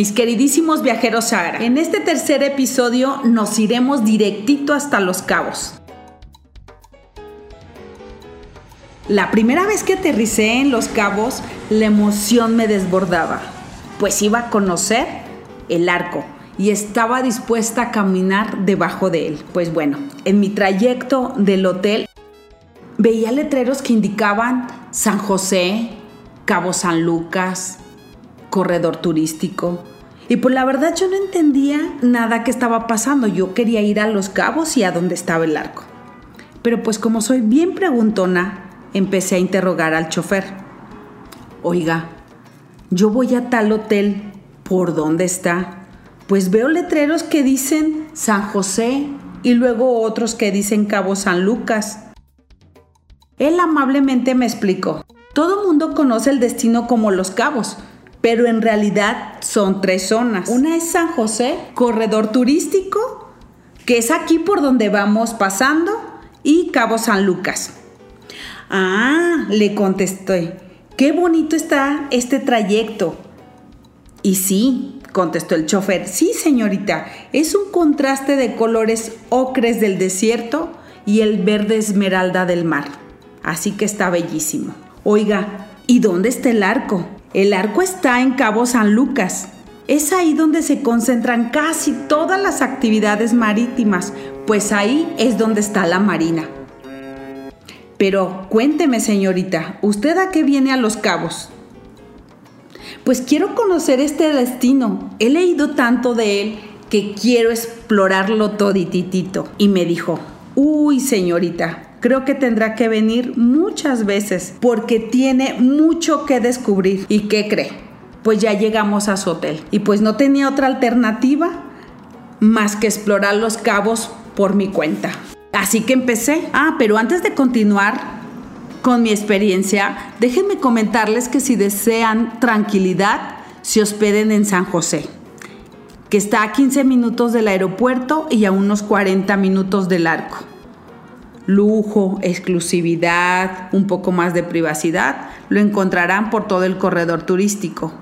mis queridísimos viajeros Sahara. En este tercer episodio nos iremos directito hasta Los Cabos. La primera vez que aterricé en Los Cabos, la emoción me desbordaba, pues iba a conocer el arco y estaba dispuesta a caminar debajo de él. Pues bueno, en mi trayecto del hotel veía letreros que indicaban San José, Cabo San Lucas, corredor turístico. Y pues la verdad yo no entendía nada que estaba pasando. Yo quería ir a Los Cabos y a donde estaba el arco. Pero pues como soy bien preguntona, empecé a interrogar al chofer. Oiga, yo voy a tal hotel, ¿por dónde está? Pues veo letreros que dicen San José y luego otros que dicen Cabo San Lucas. Él amablemente me explicó, todo mundo conoce el destino como Los Cabos, pero en realidad son tres zonas. Una es San José, corredor turístico, que es aquí por donde vamos pasando, y Cabo San Lucas. Ah, le contesté, qué bonito está este trayecto. Y sí, contestó el chofer, sí señorita, es un contraste de colores ocres del desierto y el verde esmeralda del mar. Así que está bellísimo. Oiga, ¿y dónde está el arco? El arco está en Cabo San Lucas. Es ahí donde se concentran casi todas las actividades marítimas, pues ahí es donde está la marina. Pero cuénteme, señorita, ¿usted a qué viene a Los Cabos? Pues quiero conocer este destino. He leído tanto de él que quiero explorarlo todititito. Y me dijo, uy, señorita, creo que tendrá que venir muchas veces porque tiene mucho que descubrir. ¿Y qué cree? Pues ya llegamos a su hotel. Y pues no tenía otra alternativa más que explorar los cabos por mi cuenta. Así que empecé. Ah, pero antes de continuar con mi experiencia, déjenme comentarles que si desean tranquilidad, se hospeden en San José, que está a 15 minutos del aeropuerto y a unos 40 minutos del arco. Lujo, exclusividad, un poco más de privacidad, lo encontrarán por todo el corredor turístico.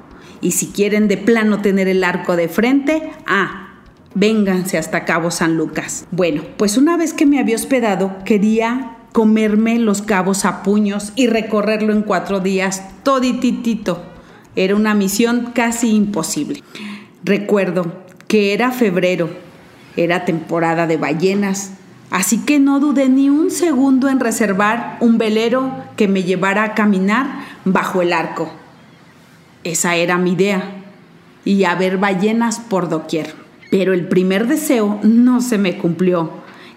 Y si quieren de plano tener el arco de frente, ah, vénganse hasta Cabo San Lucas. Bueno, pues una vez que me había hospedado, quería comerme los cabos a puños y recorrerlo en cuatro días, todititito. Era una misión casi imposible. Recuerdo que era febrero, era temporada de ballenas, así que no dudé ni un segundo en reservar un velero que me llevara a caminar bajo el arco. Esa era mi idea, y a ver ballenas por doquier. Pero el primer deseo no se me cumplió,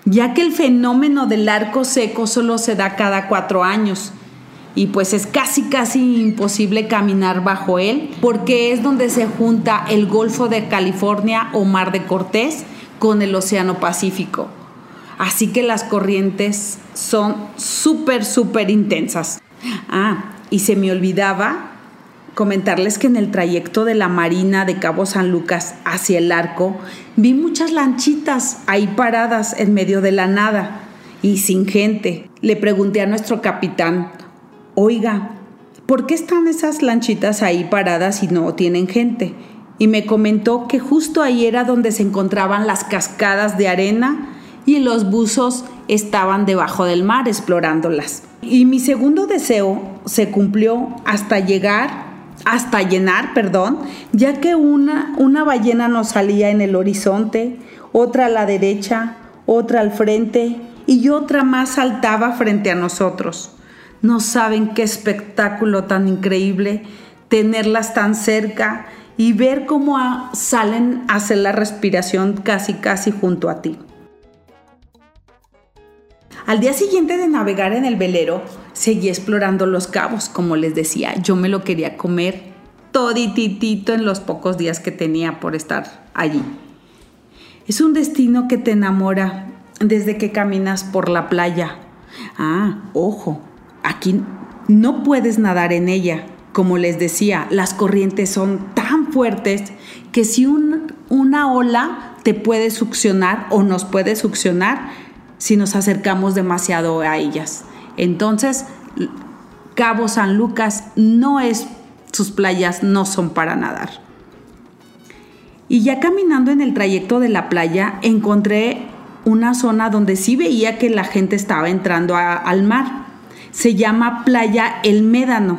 ya que el fenómeno del arco seco solo se da cada cuatro años. Y pues es casi casi imposible caminar bajo él, porque es donde se junta el Golfo de California o Mar de Cortés con el Océano Pacífico. Así que las corrientes son súper, súper intensas. Ah, y se me olvidaba comentarles que en el trayecto de la Marina de Cabo San Lucas hacia el arco vi muchas lanchitas ahí paradas en medio de la nada y sin gente. Le pregunté a nuestro capitán, oiga, ¿por qué están esas lanchitas ahí paradas y no tienen gente? Y me comentó que justo ahí era donde se encontraban las cascadas de arena y los buzos estaban debajo del mar explorándolas. Y mi segundo deseo se cumplió hasta llegar hasta llenar, perdón, ya que una, una ballena nos salía en el horizonte, otra a la derecha, otra al frente y otra más saltaba frente a nosotros. No saben qué espectáculo tan increíble tenerlas tan cerca y ver cómo salen a hacer la respiración casi casi junto a ti. Al día siguiente de navegar en el velero, seguí explorando los cabos, como les decía, yo me lo quería comer todititito en los pocos días que tenía por estar allí. Es un destino que te enamora desde que caminas por la playa. Ah, ojo, aquí no puedes nadar en ella. Como les decía, las corrientes son tan fuertes que si una ola te puede succionar o nos puede succionar, si nos acercamos demasiado a ellas. Entonces, Cabo San Lucas no es, sus playas no son para nadar. Y ya caminando en el trayecto de la playa encontré una zona donde sí veía que la gente estaba entrando al mar. Se llama Playa El Médano.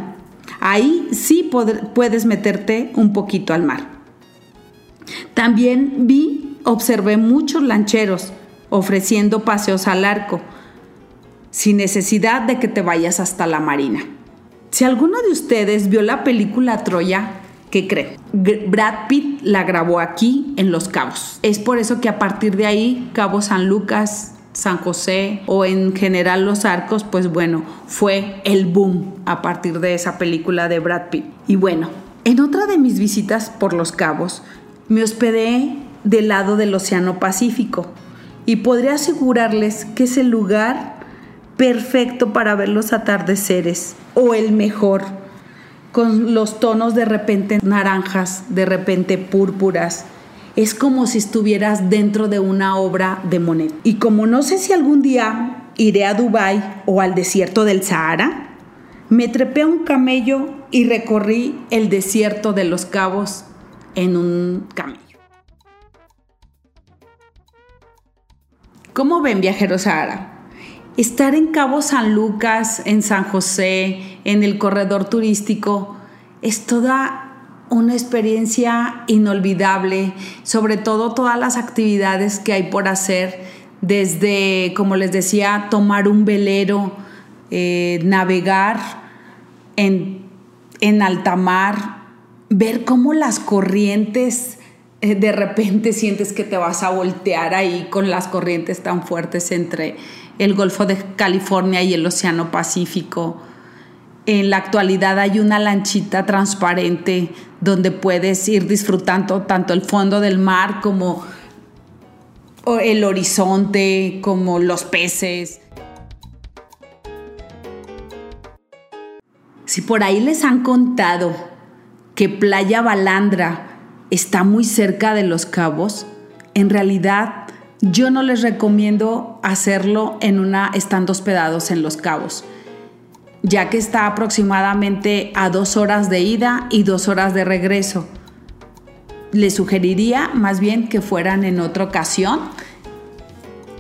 Ahí sí puedes meterte un poquito al mar. También vi, observé muchos lancheros ofreciendo paseos al arco, sin necesidad de que te vayas hasta la marina. Si alguno de ustedes vio la película Troya, ¿qué cree? Brad Pitt la grabó aquí en Los Cabos. Es por eso que a partir de ahí, Cabo San Lucas, San José o en general Los Arcos, pues bueno, fue el boom a partir de esa película de Brad Pitt. Y bueno, en otra de mis visitas por Los Cabos, me hospedé del lado del Océano Pacífico y podría asegurarles que es el lugar perfecto para ver los atardeceres o el mejor, con los tonos de repente naranjas, de repente púrpuras. Es como si estuvieras dentro de una obra de Monet. Y como no sé si algún día iré a Dubái o al desierto del Sahara, me trepé a un camello y recorrí el desierto de los cabos en un camello. ¿Cómo ven viajeros Sahara? Estar en Cabo San Lucas, en San José, en el corredor turístico, es toda una experiencia inolvidable, sobre todo todas las actividades que hay por hacer, desde, como les decía, tomar un velero, eh, navegar en, en alta mar, ver cómo las corrientes de repente sientes que te vas a voltear ahí con las corrientes tan fuertes entre el Golfo de California y el Océano Pacífico. En la actualidad hay una lanchita transparente donde puedes ir disfrutando tanto el fondo del mar como el horizonte, como los peces. Si por ahí les han contado que Playa Balandra está muy cerca de los cabos, en realidad yo no les recomiendo hacerlo en una estando hospedados en Los Cabos, ya que está aproximadamente a dos horas de ida y dos horas de regreso. Les sugeriría más bien que fueran en otra ocasión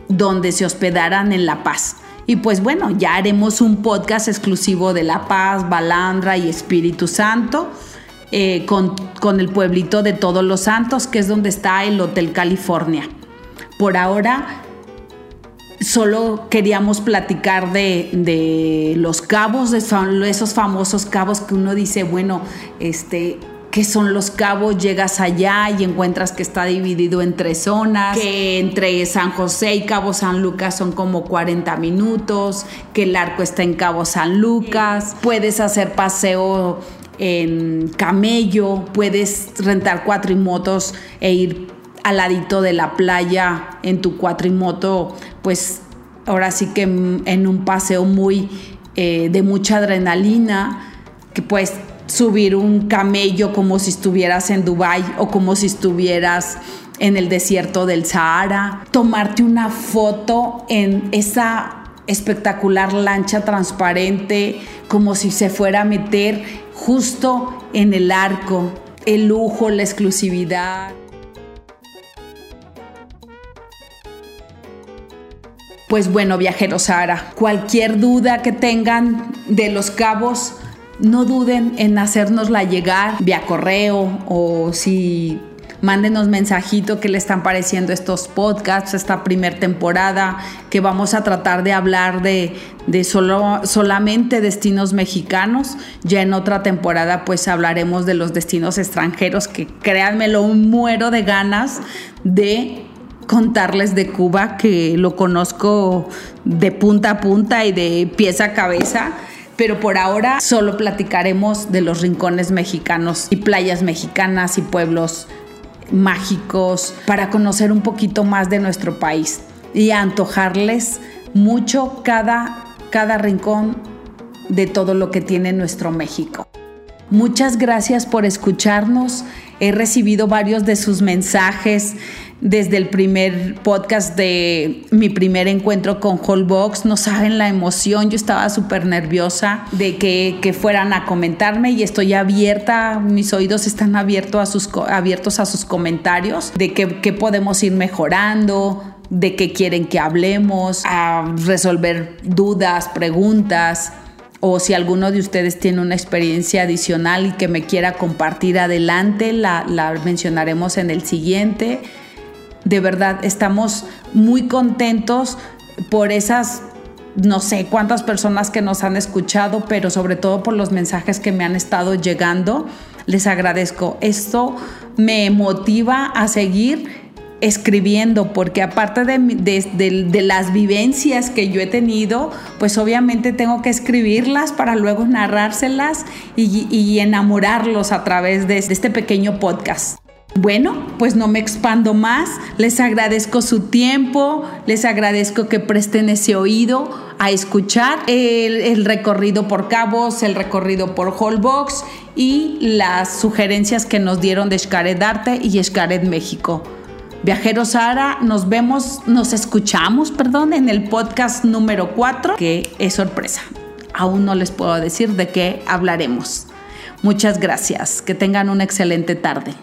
donde se hospedaran en La Paz. Y pues bueno, ya haremos un podcast exclusivo de La Paz, Balandra y Espíritu Santo. Eh, con, con el pueblito de Todos los Santos, que es donde está el Hotel California. Por ahora solo queríamos platicar de, los cabos, de esos famosos cabos que uno dice, bueno, este, ¿qué son los cabos? Llegas allá y encuentras que está dividido en tres zonas, que entre San José y Cabo San Lucas son como 40 minutos, que el arco está en Cabo San Lucas, puedes hacer paseo en camello, puedes rentar cuatrimotos e ir al ladito de la playa en tu cuatrimoto, pues ahora sí que en un paseo muy eh, de mucha adrenalina, que puedes subir un camello como si estuvieras en Dubai o como si estuvieras en el desierto del Sahara, tomarte una foto en esa espectacular lancha transparente como si se fuera a meter justo en el arco, el lujo, la exclusividad. Pues bueno, viajeros Sara, cualquier duda que tengan de los cabos, no duden en hacérnosla llegar vía correo o si mándenos mensajito que le están pareciendo estos podcasts, esta primera temporada, que vamos a tratar de hablar de, de solo, solamente destinos mexicanos. Ya en otra temporada pues hablaremos de los destinos extranjeros, que créanmelo, muero de ganas de contarles de Cuba que lo conozco de punta a punta y de pieza a cabeza. Pero por ahora solo platicaremos de los rincones mexicanos y playas mexicanas y pueblos mágicos para conocer un poquito más de nuestro país y antojarles mucho cada, cada rincón de todo lo que tiene nuestro México. Muchas gracias por escucharnos. He recibido varios de sus mensajes desde el primer podcast de mi primer encuentro con Holbox. No saben la emoción, yo estaba súper nerviosa de que, que, fueran a comentarme y estoy abierta, mis oídos están abiertos a sus, abiertos a sus comentarios de qué podemos ir mejorando, de qué quieren que hablemos, a resolver dudas, preguntas o si alguno de ustedes tiene una experiencia adicional y que me quiera compartir adelante, la, la mencionaremos en el siguiente de verdad estamos muy contentos por esas no sé cuántas personas que nos han escuchado, pero sobre todo por los mensajes que me han estado llegando. Les agradezco. Esto me motiva a seguir escribiendo, porque aparte de, las vivencias que yo he tenido, pues obviamente tengo que escribirlas para luego narrárselas y, y enamorarlos a través de este pequeño podcast. Bueno, pues no me expando más, les agradezco su tiempo, les agradezco que presten ese oído a escuchar el, recorrido por Cabos, el recorrido por Holbox y las sugerencias que nos dieron de Xcaret Arte y Xcaret México. Viajeros Sara, nos vemos, nos escuchamos, perdón, en el podcast número 4, que es sorpresa. Aún no les puedo decir de qué hablaremos. Muchas gracias, que tengan una excelente tarde.